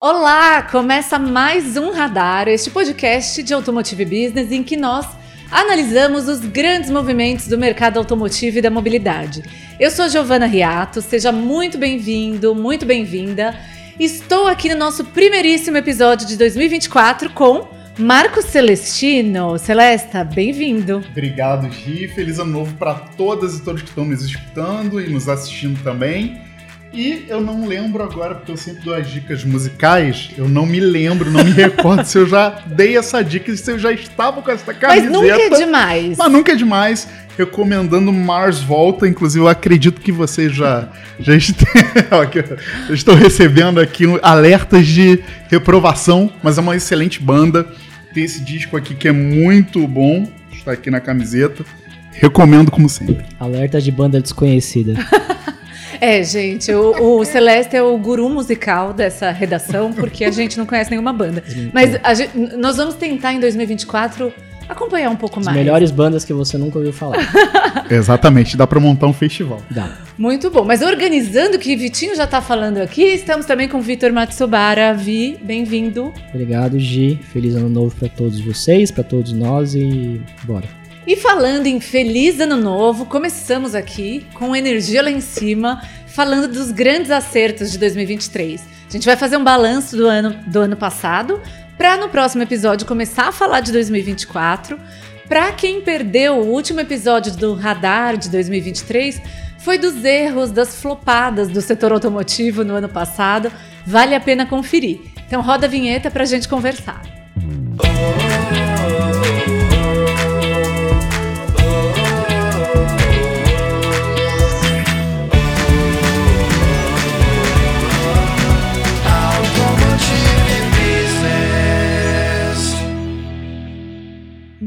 Olá, começa mais um Radar, este podcast de Automotive Business em que nós analisamos os grandes movimentos do mercado automotivo e da mobilidade. Eu sou Giovana Riato, seja muito bem-vindo, muito bem-vinda. Estou aqui no nosso primeiríssimo episódio de 2024 com Marcos Celestino. Celesta, bem-vindo. Obrigado, Gi. Feliz ano novo para todas e todos que estão nos escutando e nos assistindo também. E eu não lembro agora, porque eu sempre dou as dicas musicais, eu não me lembro, não me recordo se eu já dei essa dica, se eu já estava com essa camiseta. Mas nunca é demais. Mas nunca é demais. Recomendando Mars Volta, inclusive eu acredito que vocês já, já estão recebendo aqui alertas de reprovação, mas é uma excelente banda. Tem esse disco aqui que é muito bom, está aqui na camiseta. Recomendo como sempre. Alerta de banda desconhecida. É, gente, o, o, Celeste é o guru musical dessa redação, porque a gente não conhece nenhuma banda. Mas gente, nós vamos tentar em 2024 acompanhar um pouco As mais. melhores bandas que você nunca ouviu falar. Exatamente, dá para montar um festival. Dá. Muito bom. Mas organizando o que Vitinho já tá falando aqui, estamos também com o Vitor Matsubara. Vi, bem-vindo. Obrigado, Gi. Feliz ano novo para todos vocês, para todos nós e bora. E falando em feliz ano novo, começamos aqui com energia lá em cima, falando dos grandes acertos de 2023. A gente vai fazer um balanço do ano, do ano passado, para no próximo episódio começar a falar de 2024. Para quem perdeu o último episódio do Radar de 2023, foi dos erros, das flopadas do setor automotivo no ano passado. Vale a pena conferir. Então roda a vinheta para a gente conversar.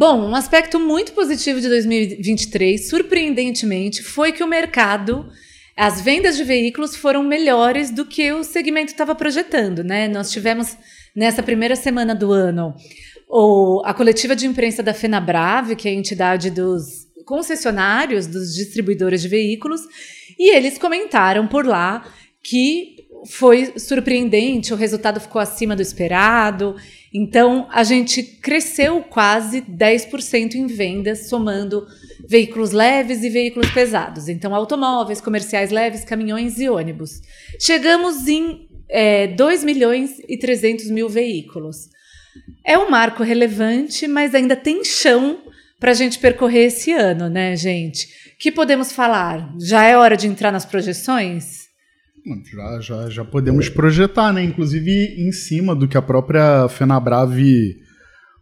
Bom, um aspecto muito positivo de 2023, surpreendentemente, foi que o mercado, as vendas de veículos foram melhores do que o segmento estava projetando, né? Nós tivemos nessa primeira semana do ano o, a coletiva de imprensa da FenaBrave, que é a entidade dos concessionários, dos distribuidores de veículos, e eles comentaram por lá que foi surpreendente, o resultado ficou acima do esperado. Então, a gente cresceu quase 10% em vendas, somando veículos leves e veículos pesados. Então, automóveis, comerciais leves, caminhões e ônibus. Chegamos em é, 2 milhões e 300 mil veículos. É um marco relevante, mas ainda tem chão para a gente percorrer esse ano, né, gente? que podemos falar? Já é hora de entrar nas projeções? Já, já, já podemos projetar, né? Inclusive em cima do que a própria Fenabrave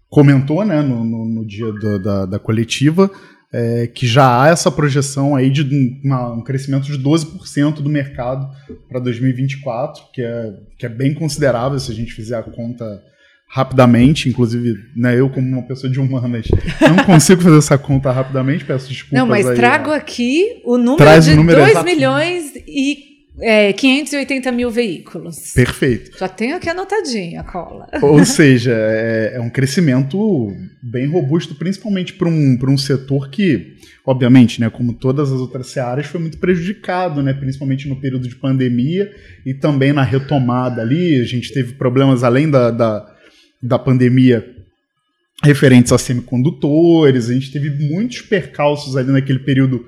comentou, né, no, no, no dia do, da, da coletiva, é, que já há essa projeção aí de uma, um crescimento de 12% do mercado para 2024, que é, que é bem considerável se a gente fizer a conta rapidamente, inclusive, né, eu como uma pessoa de humanas não consigo fazer essa conta rapidamente, peço desculpas Não, mas aí, trago aqui o número Traz de o número 2 exato. milhões e é, 580 mil veículos. Perfeito. Já tenho aqui anotadinha a cola. Ou seja, é, é um crescimento bem robusto, principalmente para um, pra um setor que, obviamente, né, como todas as outras searas, foi muito prejudicado, né, principalmente no período de pandemia e também na retomada ali. A gente teve problemas além da, da, da pandemia referentes a semicondutores, a gente teve muitos percalços ali naquele período,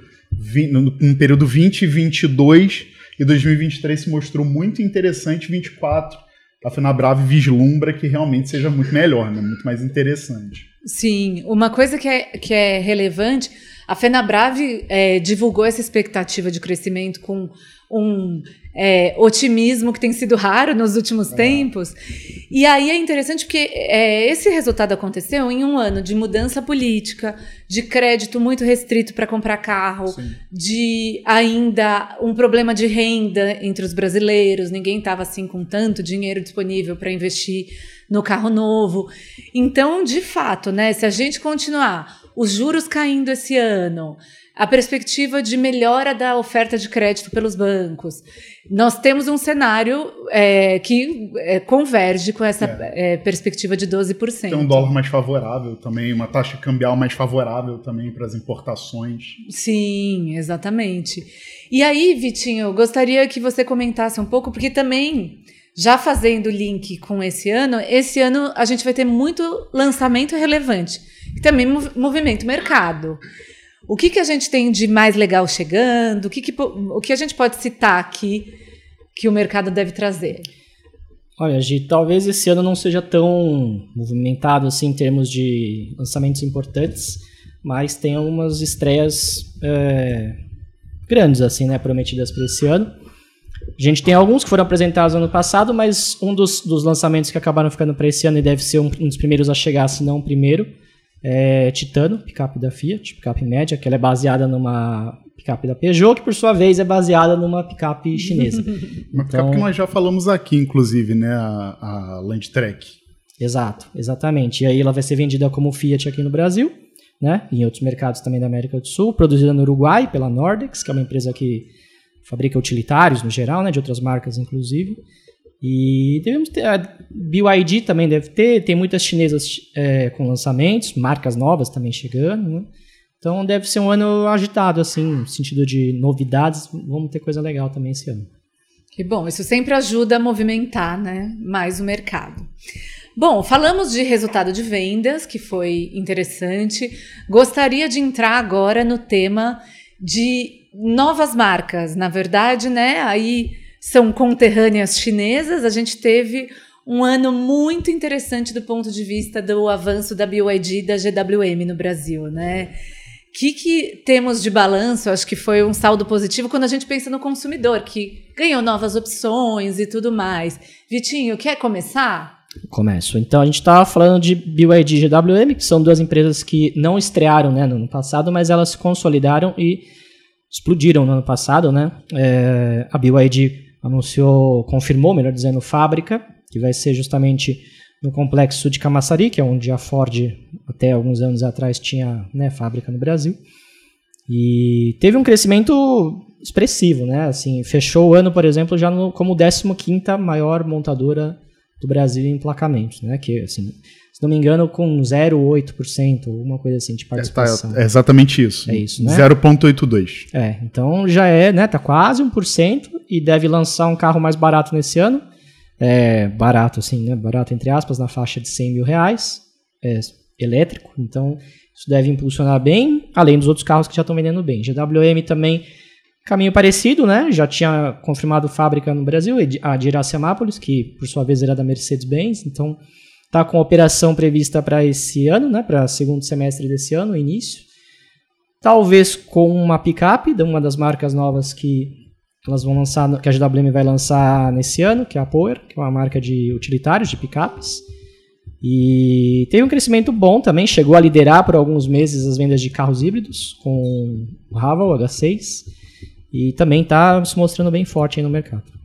no período 20 e 22, e 2023 se mostrou muito interessante, 24 a Fenabrave vislumbra que realmente seja muito melhor, né? muito mais interessante. Sim, uma coisa que é, que é relevante, a Fenabrave é, divulgou essa expectativa de crescimento com um é, otimismo que tem sido raro nos últimos tempos. E aí é interessante porque é, esse resultado aconteceu em um ano de mudança política, de crédito muito restrito para comprar carro, Sim. de ainda um problema de renda entre os brasileiros, ninguém estava assim com tanto dinheiro disponível para investir no carro novo. Então, de fato, né, se a gente continuar os juros caindo esse ano, a perspectiva de melhora da oferta de crédito pelos bancos, nós temos um cenário é, que é, converge com essa é, perspectiva de 12%. Tem um dólar mais favorável também, uma taxa cambial mais favorável também para as importações. Sim, exatamente. E aí, Vitinho, eu gostaria que você comentasse um pouco, porque também já fazendo link com esse ano, esse ano a gente vai ter muito lançamento relevante e também movimento mercado. O que, que a gente tem de mais legal chegando? O que, que, o que a gente pode citar aqui que o mercado deve trazer? Olha, Gi, talvez esse ano não seja tão movimentado assim em termos de lançamentos importantes, mas tem algumas estreias é, grandes assim, né, prometidas para esse ano. A gente tem alguns que foram apresentados no ano passado, mas um dos, dos lançamentos que acabaram ficando para esse ano e deve ser um, um, dos primeiros a chegar, se não o primeiro, é Titano, picape da Fiat, picape média, que ela é baseada numa picape da Peugeot, que por sua vez é baseada numa picape chinesa. Uma então, picape que nós já falamos aqui, inclusive, né, a, a Landtrek. Exato, exatamente. E aí ela vai ser vendida como Fiat aqui no Brasil, né, em outros mercados também da América do Sul, produzida no Uruguai pela Nordex, que é uma empresa que fabrica utilitários no geral, né, de outras marcas inclusive. E devemos ter, a BYD também deve ter, tem muitas chinesas é, com lançamentos, marcas novas também chegando, né? Então deve ser um ano agitado, assim, no sentido de novidades, vamos ter coisa legal também esse ano. Que bom, isso sempre ajuda a movimentar né, mais o mercado. Bom, falamos de resultado de vendas, que foi interessante. Gostaria de entrar agora no tema de novas marcas. Na verdade, né? Aí são conterrâneas chinesas. A gente teve um ano muito interessante do ponto de vista do avanço da BYD e da GWM no Brasil, né? O que, que temos de balanço? Acho que foi um saldo positivo quando a gente pensa no consumidor, que ganhou novas opções e tudo mais. Vitinho, quer começar? Começo. Então, a gente estava falando de BYD e GWM, que são duas empresas que não estrearam né, no ano passado, mas elas se consolidaram e explodiram no ano passado. Né? É, a BYD anunciou, confirmou, melhor dizendo, fábrica, que vai ser justamente no complexo de Camaçari, que é onde a Ford até alguns anos atrás tinha né, fábrica no Brasil. E teve um crescimento expressivo, né? Assim, fechou o ano, por exemplo, já no, como 15ª maior montadora do Brasil em emplacamentos, né? Que, assim, se não me engano, com 0,8%, uma coisa assim de participação. É, tá, é exatamente isso. É isso, né? 0,82. É, então já é, né? Tá quase 1% e deve lançar um carro mais barato nesse ano. É, barato, assim, né? Barato entre aspas, na faixa de 100 mil reais. É, elétrico, então isso deve impulsionar bem, além dos outros carros que já estão vendendo bem. GWM também caminho parecido, né? Já tinha confirmado fábrica no Brasil, a de Iracemápolis, que por sua vez era da Mercedes-Benz, então Está com operação prevista para esse ano, né, para segundo semestre desse ano, início. Talvez com uma picape, de uma das marcas novas que elas vão lançar, que a GWM vai lançar nesse ano, que é a Power, que é uma marca de utilitários, de picapes. E teve um crescimento bom também, chegou a liderar por alguns meses as vendas de carros híbridos com o Haval H6 e também está se mostrando bem forte no mercado.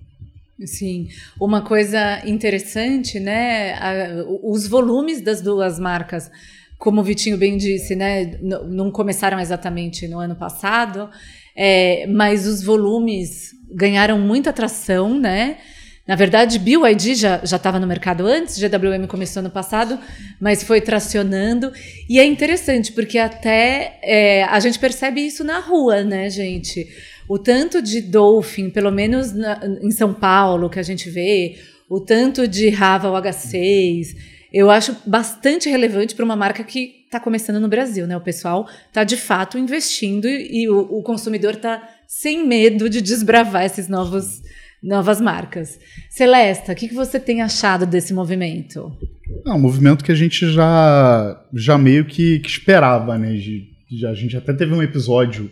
Sim, uma coisa interessante, né? A, os volumes das duas marcas, como o Vitinho bem disse, né? Não começaram exatamente no ano passado, é, mas os volumes ganharam muita atração, né? Na verdade, BYD já estava no mercado antes, GWM começou no passado, mas foi tracionando. E é interessante, porque até é, a gente percebe isso na rua, né, gente? O tanto de Dolphin, pelo menos na, em São Paulo, que a gente vê, o tanto de Raval H6, eu acho bastante relevante para uma marca que está começando no Brasil, né? O pessoal está de fato investindo e, o, o, consumidor está sem medo de desbravar esses novos novas marcas. Celesta, o que, que você tem achado desse movimento? É um movimento que a gente já, já meio que, que esperava, né? A gente até teve um episódio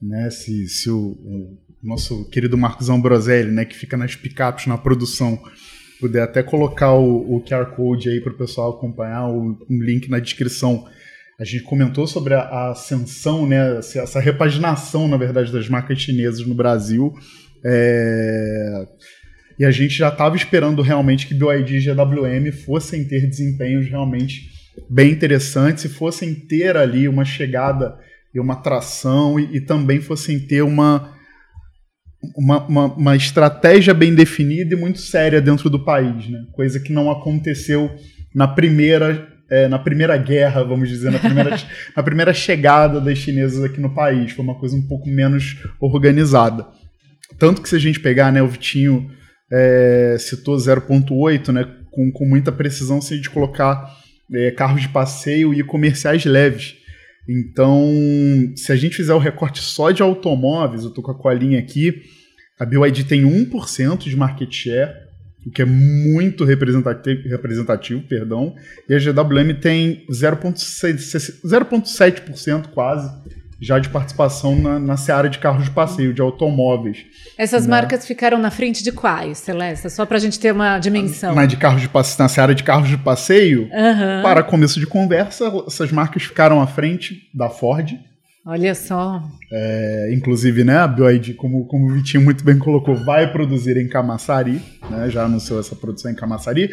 né? Se, se o, o nosso querido Marcos Ambroselli, né, que fica nas picapes na produção, puder até colocar o, o QR Code aí para o pessoal acompanhar, o, um link na descrição. A gente comentou sobre a, a, ascensão, né, essa repaginação, na verdade, das marcas chinesas no Brasil. É... E a gente já estava esperando realmente que BYD e GWM fossem ter desempenhos realmente bem interessantes e fossem ter ali uma chegada e uma atração e, e também fossem ter uma, uma, uma, uma, estratégia bem definida e muito séria dentro do país, né? coisa que não aconteceu na primeira, é, na primeira guerra, vamos dizer, na primeira, na primeira chegada das chinesas aqui no país. Foi uma coisa um pouco menos organizada. Tanto que se a gente pegar, né, o Vitinho é, citou 0,8, né? Com, com muita precisão se a gente colocar é, carros de passeio e comerciais leves. Então, se a gente fizer o recorte só de automóveis, eu tô com a colinha aqui, a BYD tem 1% de market share, o que é muito representativo, representativo perdão, e a GWM tem 0,7% quase já de participação na, na seara de carros de passeio, de automóveis. Essas né? marcas ficaram na frente de quais, Celeste? Só para a gente ter uma dimensão. Na, de carros de passeio, na seara de carros de passeio, uhum. para começo de conversa, essas marcas ficaram à frente da Ford. Olha só. É, inclusive, né, a BioID, como, como o Vitinho muito bem colocou, vai produzir em Camaçari, né, já anunciou essa produção em Camaçari.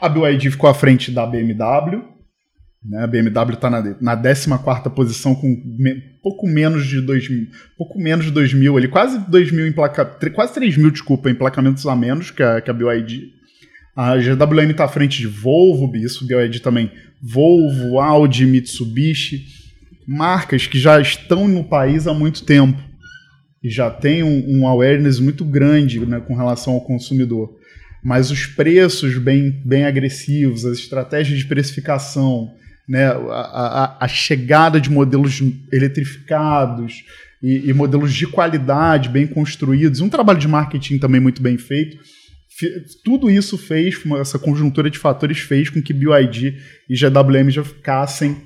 A BioID ficou à frente da BMW, né? A BMW está na, na 14 posição com me, pouco menos de 2 mil, pouco menos de 2 mil ali, quase 2 mil emplaca, quase 3 mil, desculpa, emplacamentos a menos que a, que a BYD. A GWM está à frente de Volvo, isso, BYD também, Volvo, Audi, Mitsubishi, marcas que já estão no país há muito tempo e já tem um, um awareness muito grande né, com relação ao consumidor. Mas os preços bem, bem agressivos, as estratégias de precificação, né, a, a, a chegada de modelos eletrificados e, e, modelos de qualidade bem construídos, um trabalho de marketing também muito bem feito. Tudo isso fez, essa conjuntura de fatores fez com que BYD e GWM já ficassem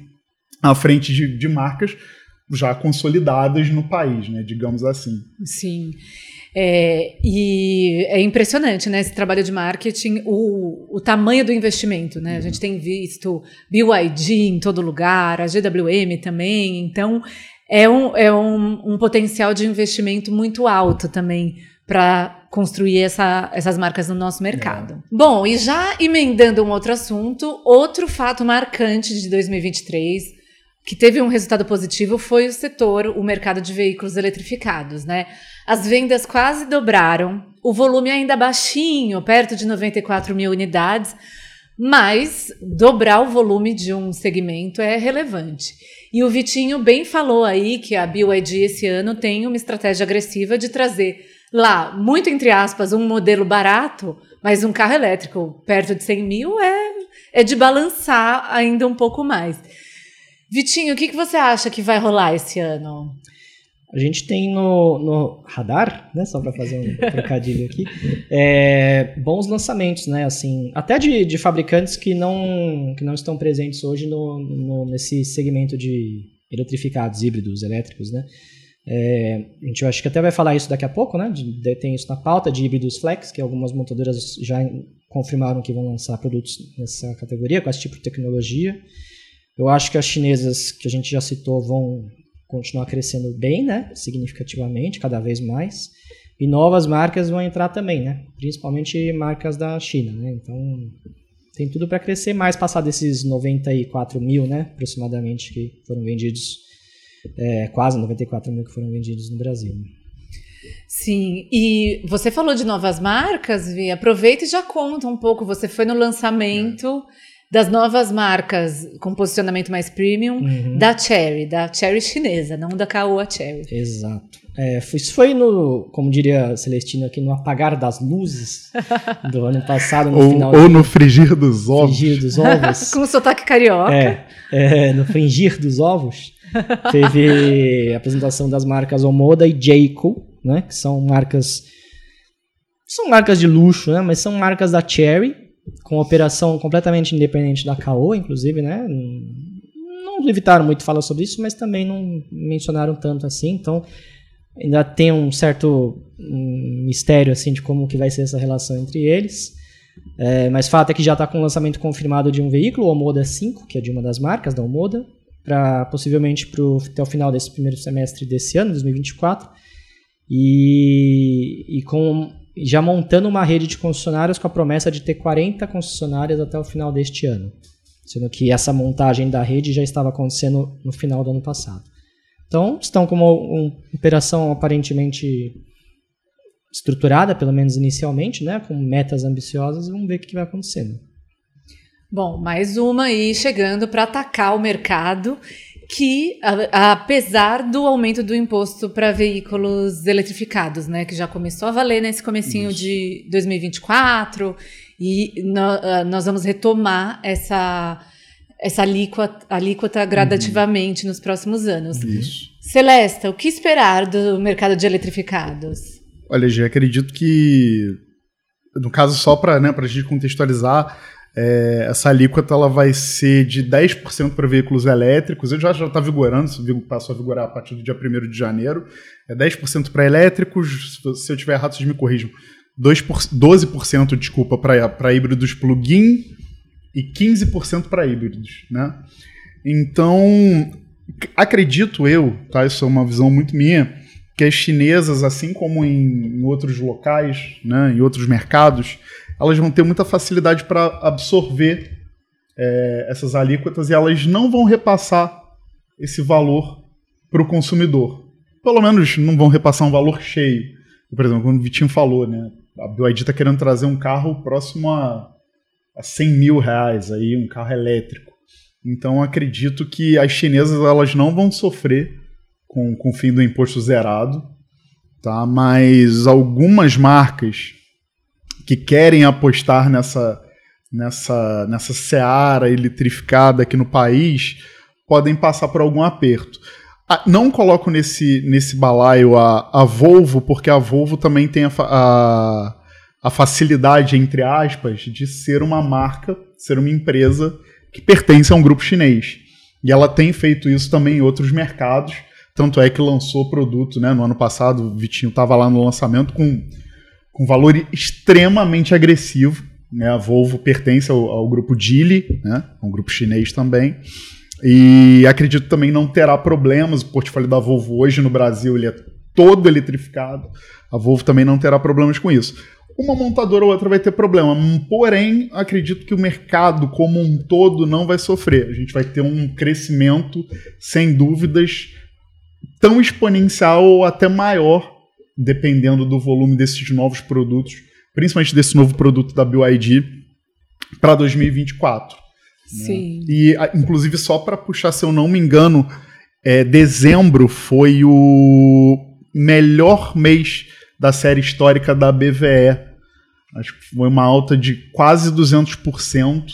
à frente de, de marcas já consolidadas no país, né, digamos assim. Sim. É, e é impressionante, né, esse trabalho de marketing, o, o tamanho do investimento, né? A gente tem visto BYD em todo lugar, a GWM também, então é um, é um, um potencial de investimento muito alto também para construir essa, essas marcas no nosso mercado. É. Bom, e já emendando um outro assunto, outro fato marcante de 2023 que teve um resultado positivo foi o setor, o mercado de veículos eletrificados, né? As vendas quase dobraram, o volume ainda baixinho, perto de 94 mil unidades, mas dobrar o volume de um segmento é relevante. E o Vitinho bem falou aí que a BYD esse ano tem uma estratégia agressiva de trazer lá, muito entre aspas, um modelo barato, mas um carro elétrico perto de 100 mil é, é de balançar ainda um pouco mais. Vitinho, o que, que você acha que vai rolar esse ano? A gente tem no, no radar, né, só para fazer um trocadilho aqui, é, bons lançamentos, né, assim, até de, de fabricantes que não, que não estão presentes hoje no, no, nesse segmento de eletrificados, híbridos, elétricos, né. É, a gente acho que até vai falar isso daqui a pouco, né, de, de, tem isso na pauta de híbridos flex, que algumas montadoras já confirmaram que vão lançar produtos nessa categoria, com esse tipo de tecnologia. Eu acho que as chinesas que a gente já citou vão continuar crescendo bem, né? Significativamente, cada vez mais. E novas marcas vão entrar também, né? Principalmente marcas da China, né? Então tem tudo para crescer mais, passar desses 94 mil, né? Aproximadamente que foram vendidos, é, quase 94 mil que foram vendidos no Brasil. Né? Sim, e você falou de novas marcas, Vi. Aproveita e já conta um pouco. Você foi no lançamento. É das novas marcas com posicionamento mais premium uhum. da Cherry, da Cherry chinesa, não da Caoa Cherry. Exato. É, isso foi no, como diria Celestino aqui, no apagar das luzes do ano passado, no ou, final. Ou de, no frigir dos ovos. Frigir dos ovos. com sotaque carioca. É, é, no fringir dos ovos. Teve a apresentação das marcas Omoda e Jayco, né? Que são marcas. São marcas de luxo, né? Mas são marcas da Cherry com operação completamente independente da Caoa, inclusive, né? Não evitaram muito falar sobre isso, mas também não mencionaram tanto assim, então ainda tem um certo mistério assim de como que vai ser essa relação entre eles. É, mas fato é que já está com o lançamento confirmado de um veículo, o Omoda 5, que é de uma das marcas da Omoda, para possivelmente pro, até o final desse primeiro semestre desse ano, 2024. E, e com já montando uma rede de concessionárias com a promessa de ter 40 concessionárias até o final deste ano. Sendo que essa montagem da rede já estava acontecendo no final do ano passado. Então, estão com uma, uma operação aparentemente estruturada, pelo menos inicialmente, né, com metas ambiciosas, vamos ver o que vai acontecendo. Bom, mais uma aí chegando para atacar o mercado que, a, apesar do aumento do imposto para veículos eletrificados, né, que já começou a valer nesse comecinho Isso. de 2024, e no, uh, nós vamos retomar essa, essa alíquota, alíquota gradativamente uhum. nos próximos anos. Isso. Celesta, o que esperar do mercado de eletrificados? Olha, já acredito que, no caso, só para né, a gente contextualizar, é, essa alíquota ela vai ser de 10% para veículos elétricos. Ele já está vigorando, passou a vigorar a partir do dia 1 de janeiro. É 10% para elétricos, se eu tiver errado, vocês me corrijam. 12% desculpa, para híbridos plug-in e 15% para híbridos. Né? Então, acredito eu, tá? isso é uma visão muito minha, que as chinesas, assim como em, em outros locais, né, em outros mercados, elas vão ter muita facilidade para absorver é, essas alíquotas e elas não vão repassar esse valor para o consumidor. Pelo menos não vão repassar um valor cheio. Por exemplo, como o Vitinho falou, né? A BYD está querendo trazer um carro próximo a, a 100 mil reais, aí, um carro elétrico. Então acredito que as chinesas elas não vão sofrer com, com o fim do imposto zerado, tá? mas algumas marcas que querem apostar nessa, nessa, nessa seara eletrificada aqui no país podem passar por algum aperto. Ah, não coloco nesse, nesse balaio a, a Volvo, porque a Volvo também tem a, a, a facilidade, entre aspas, de ser uma marca, ser uma empresa que pertence a um grupo chinês. E ela tem feito isso também em outros mercados. Tanto é que lançou produto né, no ano passado. O Vitinho estava lá no lançamento com com valor extremamente agressivo. Né? A Volvo pertence ao, ao grupo Geely, né? um grupo chinês também. E acredito também não terá problemas. O portfólio da Volvo hoje no Brasil ele é todo eletrificado. A Volvo também não terá problemas com isso. Uma montadora ou outra vai ter problema, porém, acredito que o mercado como um todo não vai sofrer. A gente vai ter um crescimento, sem dúvidas, tão exponencial ou até maior dependendo do volume desses novos produtos, principalmente desse novo produto da BYD para 2024. Né? Sim. Né? E, inclusive, só para puxar, se eu não me engano, é, dezembro foi o melhor mês da série histórica da BVE. Acho que foi uma alta de quase 200%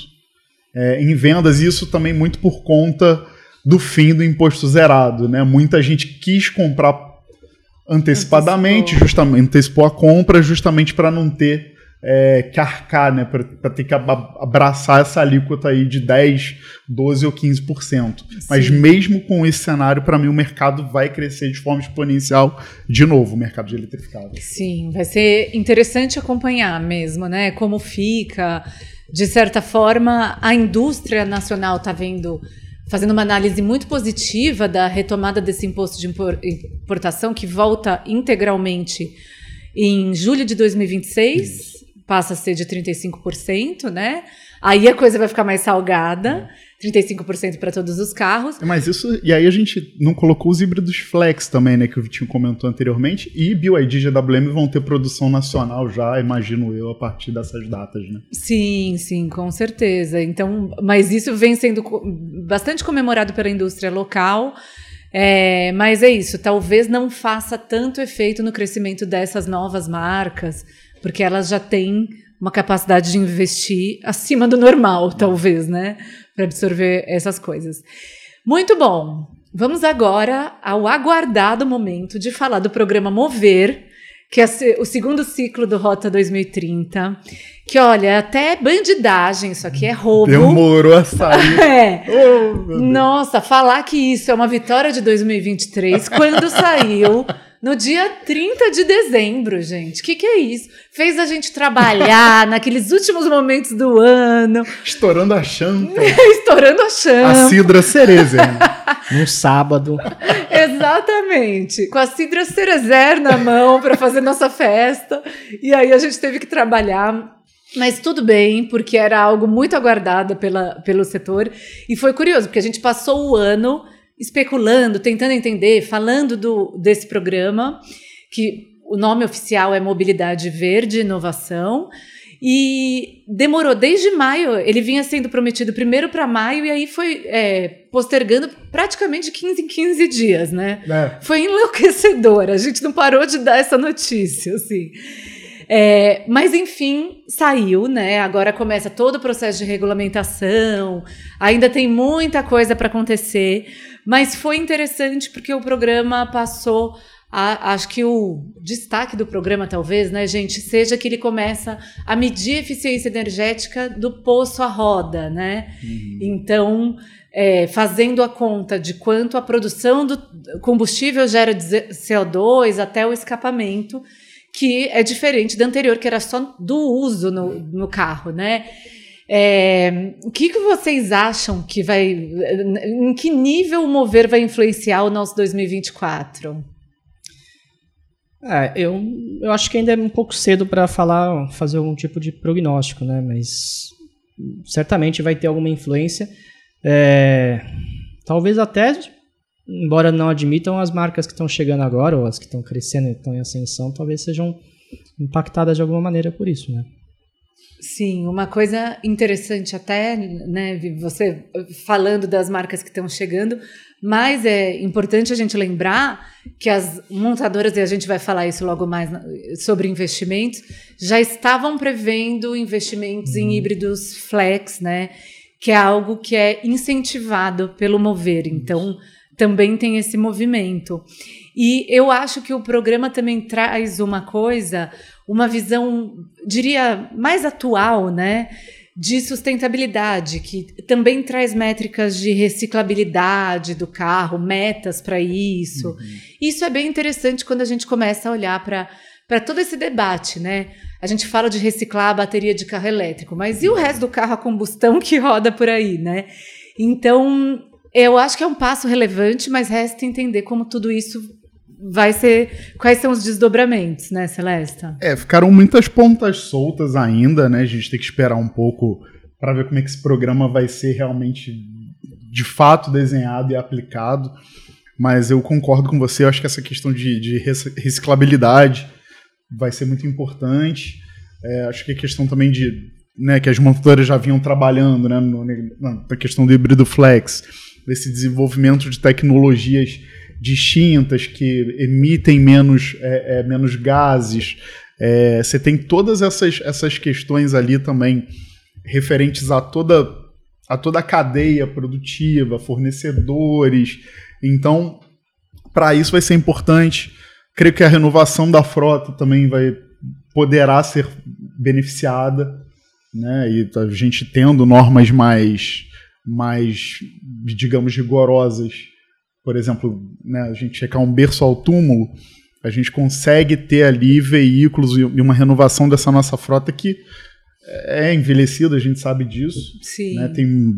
é, em vendas, e isso também muito por conta do fim do imposto zerado. Né? Muita gente quis comprar antecipadamente, antecipou. justamente, antecipou a compra justamente para não ter é, que arcar, né, para ter que abraçar essa alíquota aí de 10, 12 ou 15%. Sim. Mas mesmo com esse cenário, para mim o mercado vai crescer de forma exponencial de novo, o mercado de eletrificado. Sim, vai ser interessante acompanhar mesmo, né, como fica. De certa forma, a indústria nacional está vendo fazendo uma análise muito positiva da retomada desse imposto de importação, que volta integralmente em julho de 2026, Isso. passa a ser de 35%, né? Aí a coisa vai ficar mais salgada. 35% para todos os carros. Mas isso, e aí a gente não colocou os híbridos flex também, né, que o Vitinho comentou anteriormente, e BYD e GWM vão ter produção nacional já, imagino eu, a partir dessas datas, né? Sim, sim, com certeza. Então, mas isso vem sendo bastante comemorado pela indústria local. É, mas é isso, talvez não faça tanto efeito no crescimento dessas novas marcas, porque elas já têm uma capacidade de investir acima do normal, talvez, né? Para absorver essas coisas. Muito bom. Vamos agora ao aguardado momento de falar do programa Mover, que é o segundo ciclo do Rota 2030. Que olha, até bandidagem, isso aqui é roubo. Demorou a sair. é. Oh, Nossa, falar que isso é uma vitória de 2023, quando saiu no dia 30 de dezembro, gente. O que, que é isso? Fez a gente trabalhar naqueles últimos momentos do ano. Estourando a chanta. Estourando a chanta. A Cidra Cerezer. no sábado. Exatamente. Com a Cidra Cerezer na mão para fazer nossa festa. E aí a gente teve que trabalhar mas tudo bem, porque era algo muito aguardado pela, pelo setor. E foi curioso, porque a gente passou o ano especulando, tentando entender, falando do, desse programa, que o nome oficial é Mobilidade Verde e Inovação. E demorou desde maio, ele vinha sendo prometido primeiro para maio e aí foi é, postergando praticamente 15 em 15 dias, né? É. Foi enlouquecedor, a gente não parou de dar essa notícia, assim. É, mas enfim, saiu, né? Agora começa todo o processo de regulamentação, ainda tem muita coisa para acontecer, mas foi interessante porque o programa passou a, acho que o destaque do programa, talvez, né, gente, seja que ele começa a medir a eficiência energética do poço à roda, né? Uhum. Então, é, fazendo a conta de quanto a produção do combustível gera de CO2 até o escapamento, que é diferente da anterior, que era só do uso no, no carro, né? É, o que, que vocês acham que vai. Em que nível o mover vai influenciar o nosso 2024? É, eu, eu acho que ainda é um pouco cedo para falar, fazer algum tipo de prognóstico, né? Mas certamente vai ter alguma influência. É, talvez até, embora não admitam, as marcas que estão chegando agora, ou as que estão crescendo e estão em ascensão, talvez sejam impactadas de alguma maneira por isso, né? Sim, uma coisa interessante até, né, você falando das marcas que estão chegando, mas é importante a gente lembrar que as montadoras, e a gente vai falar isso logo mais sobre investimentos, já estavam prevendo investimentos uhum. em híbridos flex, né? Que é algo que é incentivado pelo mover. Então, também tem esse movimento. E eu acho que o programa também traz uma coisa, uma visão, diria, mais atual, né? de sustentabilidade, que também traz métricas de reciclabilidade do carro, metas para isso. Uhum. Isso é bem interessante quando a gente começa a olhar para para todo esse debate, né? A gente fala de reciclar a bateria de carro elétrico, mas e o resto do carro a combustão que roda por aí, né? Então, eu acho que é um passo relevante, mas resta entender como tudo isso vai ser. Quais são os desdobramentos, né, Celesta? É, ficaram muitas pontas soltas ainda, né? A gente tem que esperar um pouco para ver como é que esse programa vai ser realmente de fato desenhado e aplicado. Mas eu concordo com você, eu acho que essa questão de, de reciclabilidade vai ser muito importante. É, acho que a questão também de. Né, que as montadoras já vinham trabalhando né, no, na questão do híbrido flex, desse desenvolvimento de tecnologias distintas, que emitem menos, é, é, menos gases. É, você tem todas essas, essas questões ali também referentes a toda, a toda a cadeia produtiva, fornecedores. Então, para isso vai ser importante. Creio que a renovação da frota também vai poderá ser beneficiada, né? E a gente tendo normas mais, mais digamos, rigorosas por exemplo, né, a gente checar um berço ao túmulo, a gente consegue ter ali veículos e uma renovação dessa nossa frota que é envelhecida, a gente sabe disso. Sim. Né? Tem,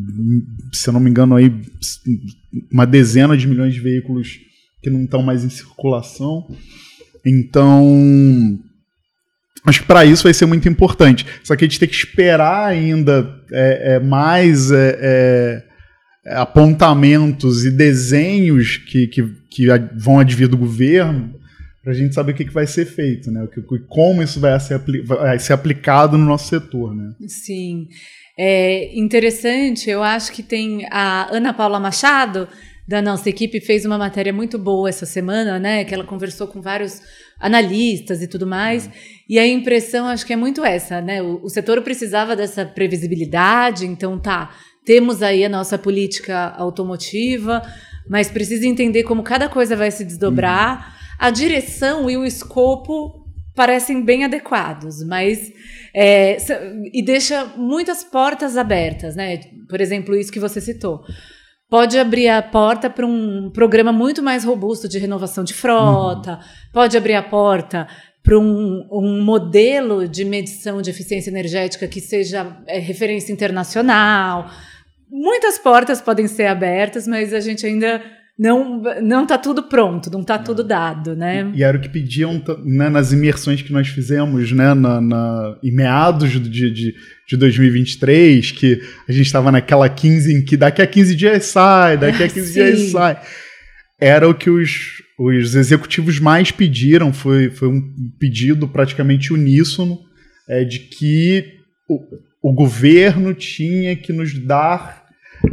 se eu não me engano, aí uma dezena de milhões de veículos que não estão mais em circulação. Então, acho que para isso vai ser muito importante. Só que a gente tem que esperar ainda é, é mais é, é apontamentos e desenhos que, que, que vão advir do governo para a gente saber o que, que vai ser feito, né? Como isso vai ser, vai ser aplicado no nosso setor, né? Sim. É interessante, eu acho que tem a Ana Paula Machado, da nossa equipe, fez uma matéria muito boa essa semana, né? Que ela conversou com vários analistas e tudo mais. Uhum. E a impressão, acho que é muito essa, né? O, o setor precisava dessa previsibilidade, então tá temos aí a nossa política automotiva, mas precisa entender como cada coisa vai se desdobrar. Uhum. A direção e o escopo parecem bem adequados, mas é, e deixa muitas portas abertas, né? Por exemplo, isso que você citou. Pode abrir a porta para um programa muito mais robusto de renovação de frota, uhum. pode abrir a porta para um, um, modelo de medição de eficiência energética que seja é, referência internacional muitas portas podem ser abertas, mas a gente ainda não não está tudo pronto, não está tudo dado, né? E, e, era o que pediam né, nas imersões que nós fizemos, né, na, na em meados de, de, de 2023, que a gente estava naquela 15 em que daqui a 15 dias sai, daqui a 15 dias sai. Era o que os, os executivos mais pediram, foi, foi um pedido praticamente uníssono é, de que o, governo tinha que nos dar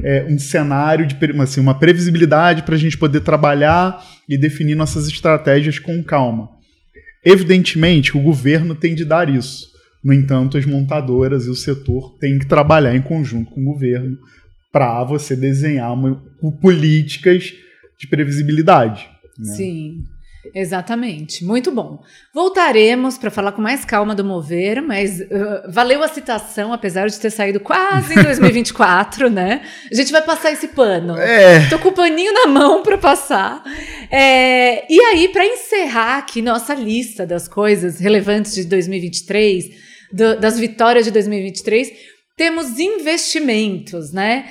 é, um cenário de assim, uma previsibilidade para a gente poder trabalhar e definir nossas estratégias com calma. Evidentemente, o governo tem de dar isso. No entanto, as montadoras e o setor têm que trabalhar em conjunto com o governo para você desenhar uma, políticas de previsibilidade. Né? Sim. Exatamente, muito bom. Voltaremos para falar com mais calma do Mover, mas uh, valeu a citação, apesar de ter saído quase em 2024, né? A gente vai passar esse pano. É. Tô com o paninho na mão para passar. É, e aí, para encerrar aqui nossa lista das coisas relevantes de 2023, do, das vitórias de 2023, temos investimentos, né?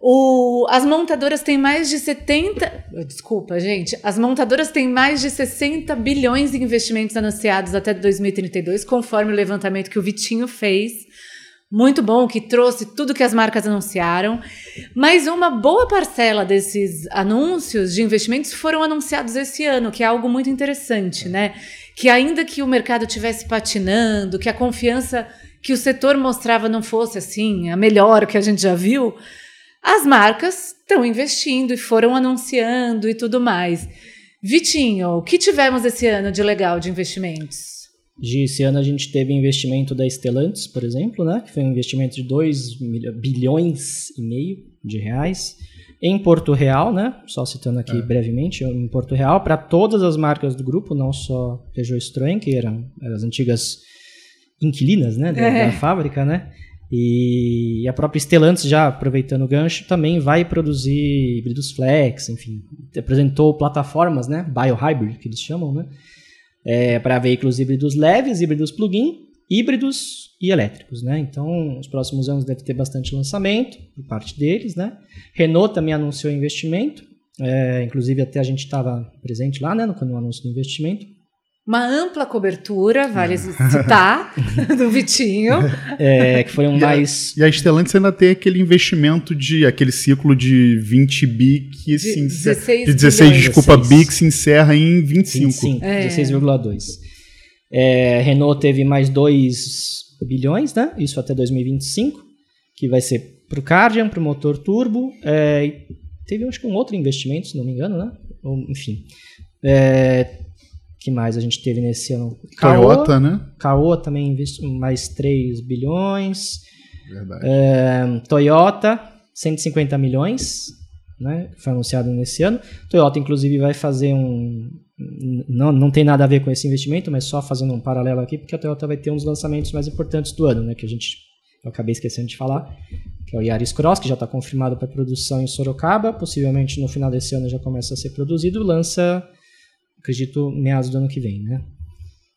O, as montadoras têm mais de 70. Desculpa, gente. As montadoras têm mais de 60 bilhões de investimentos anunciados até 2032, conforme o levantamento que o Vitinho fez. Muito bom, que trouxe tudo que as marcas anunciaram. Mas uma boa parcela desses anúncios de investimentos foram anunciados esse ano, que é algo muito interessante, né? Que ainda que o mercado estivesse patinando, que a confiança que o setor mostrava não fosse assim, a melhor que a gente já viu as marcas estão investindo e foram anunciando e tudo mais. Vitinho, o que tivemos esse ano de legal de investimentos? De esse ano a gente teve investimento da Stellantis, por exemplo, né, que foi um investimento de 2 bilhões e meio de reais em Porto Real, né, só citando aqui é. brevemente, em Porto Real, para todas as marcas do grupo, não só Peugeot Citroën, que eram as antigas inquilinas né, da, é. da fábrica, né, e a própria Stellantis, já aproveitando o gancho, também vai produzir híbridos flex, enfim, apresentou plataformas, né, biohybrid, que eles chamam, né, é, para veículos híbridos leves, híbridos plug-in, híbridos e elétricos, né? Então, os próximos anos deve ter bastante lançamento por parte deles, né? Renault também anunciou investimento, é, inclusive até a gente estava presente lá, né, no, no anúncio do investimento uma ampla cobertura, vale citar, do Vitinho. É, que foi um e mais. A, e a Stellantis ainda tem aquele investimento de aquele ciclo de 20 bi que de, se encerra. 16 de 16, desculpa, 16. bi que se encerra em 25. 25 é. 16,2. É, Renault teve mais 2 bilhões, né? Isso até 2025, que vai ser para o Cardian, para o motor turbo. É, teve, acho que, um outro investimento, se não me engano, né? Ou, enfim. É, que mais a gente teve nesse ano? Toyota, Caoa, né? Caoa também investiu mais 3 bilhões. Verdade. É, Toyota, 150 milhões, né? Foi anunciado nesse ano. Toyota, inclusive, vai fazer um. Não, não tem nada a ver com esse investimento, mas só fazendo um paralelo aqui, porque a Toyota vai ter um dos lançamentos mais importantes do ano, né? Que a gente. Eu acabei esquecendo de falar, que é o Yaris Cross, que já está confirmado para produção em Sorocaba. Possivelmente no final desse ano já começa a ser produzido. Lança acredito, meados do ano que vem, né?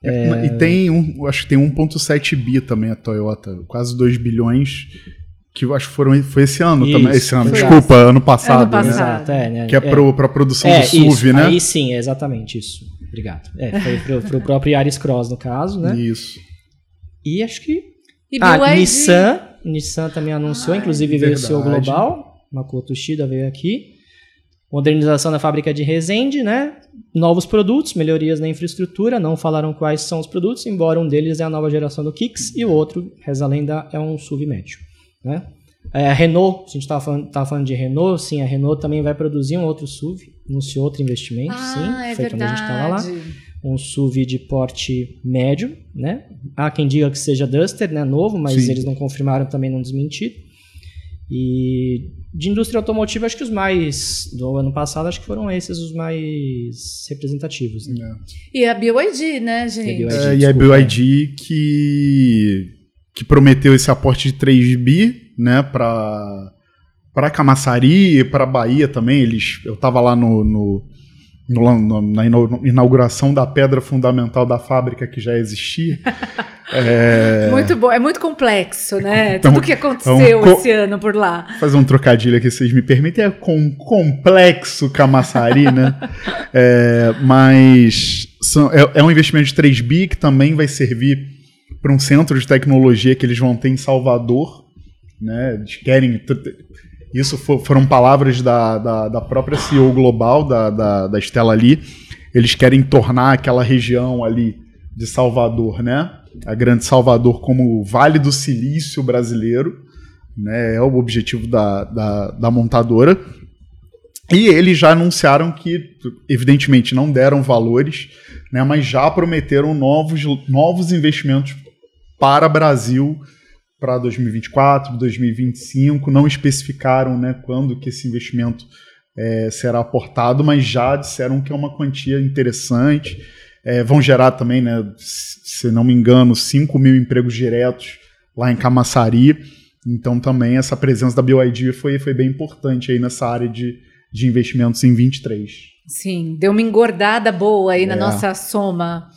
É, E tem um, acho que tem 1.7 bi também a Toyota, quase 2 bilhões, que eu acho que foram, foi esse ano Isso, também. Esse ano, desculpa, ano passado. Ano passado. Né? É, né? Que é, é. para a produção é, do SUV, isso, né? Aí sim, exatamente isso. Obrigado. É, foi para o próprio Yaris Cross, no caso, né? Isso. E acho que. E ah, Nissan, Nissan também anunciou, ah, inclusive veio o seu global. Makoto Shida veio aqui. Modernização da fábrica de Resende, né? Novos produtos, melhorias na infraestrutura, não falaram quais são os produtos, embora um deles é a nova geração do Kicks e o outro, reza a lenda, é um SUV médio, né? É, a Renault, a gente estava falando, falando de Renault, sim, a Renault também vai produzir um outro SUV, anunciou outro investimento, ah, sim, é foi verdade. quando a gente estava lá. Um SUV de porte médio, né? Há quem diga que seja Duster, né? Novo, mas sim. eles não confirmaram, também não desmentiram. E de indústria automotiva, acho que os mais do ano passado, acho que foram esses os mais representativos. Né? É. E a BYD, né, gente? E a BYD, é, e a BYD que, que prometeu esse aporte de 3 bi, né, para para Camaçari e para Bahia também. Eles, eu estava lá no, no, no, na inauguração da pedra fundamental da fábrica que já existia. É... Muito bom, é muito complexo, né? Então, Tudo que aconteceu então, esse ano por lá. Fazer um trocadilho aqui, vocês me permitem, é com complexo Camaçari, né? é, mas são, é, é, um investimento de 3 bi que também vai servir para um centro de tecnologia que eles vão ter em Salvador, né? Eles querem. Isso for, foram palavras da, da, da, própria CEO global, da, da, da Stella Lee. Eles querem tornar aquela região ali de Salvador, né? A Grande Salvador como o Vale do Silício brasileiro, né? É o objetivo da, da, da montadora. E eles já anunciaram que, evidentemente, não deram valores, né, mas já prometeram novos, novos investimentos para Brasil para 2024, 2025. Não especificaram né, quando que esse investimento é, será aportado, mas já disseram que é uma quantia interessante. É, vão gerar também, né, se não me engano, 5 mil empregos diretos lá em Camaçari. Então também essa presença da BioID foi, foi bem importante aí nessa área de, de investimentos em 23. Sim, deu uma engordada boa aí é. na nossa soma.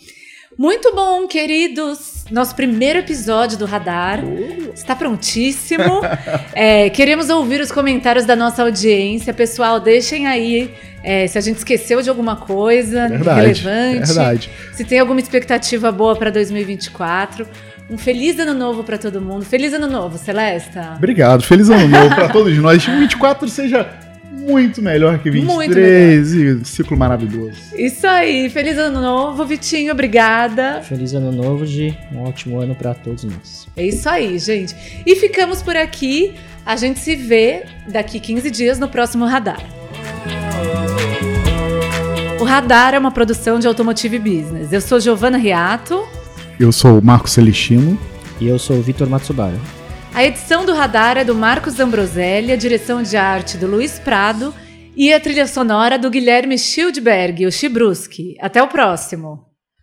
Muito bom, queridos! Nosso primeiro episódio do Radar uh. está prontíssimo. é, queremos ouvir os comentários da nossa audiência. Pessoal, deixem aí é, se a gente esqueceu de alguma coisa verdade, relevante. Verdade. Se tem alguma expectativa boa para 2024. Um feliz ano novo para todo mundo. Feliz ano novo, Celesta. Obrigado. Feliz ano novo para todos nós. 2024 seja muito melhor que 23 melhor. e ciclo maravilhoso. Isso aí. Feliz ano novo, Vitinho. Obrigada. Feliz ano novo, Gi. Um ótimo ano para todos nós. É isso aí, gente. E ficamos por aqui. A gente se vê daqui 15 dias no próximo Radar. Radar é uma produção de Automotive Business. Eu sou Giovana Riato. Eu sou o Marcos Celestino. E eu sou o Vitor Matsubara. A edição do Radar é do Marcos Ambroselli, a direção de arte do Luiz Prado e a trilha sonora do Guilherme Schildberg, o Chibruski. Até o próximo!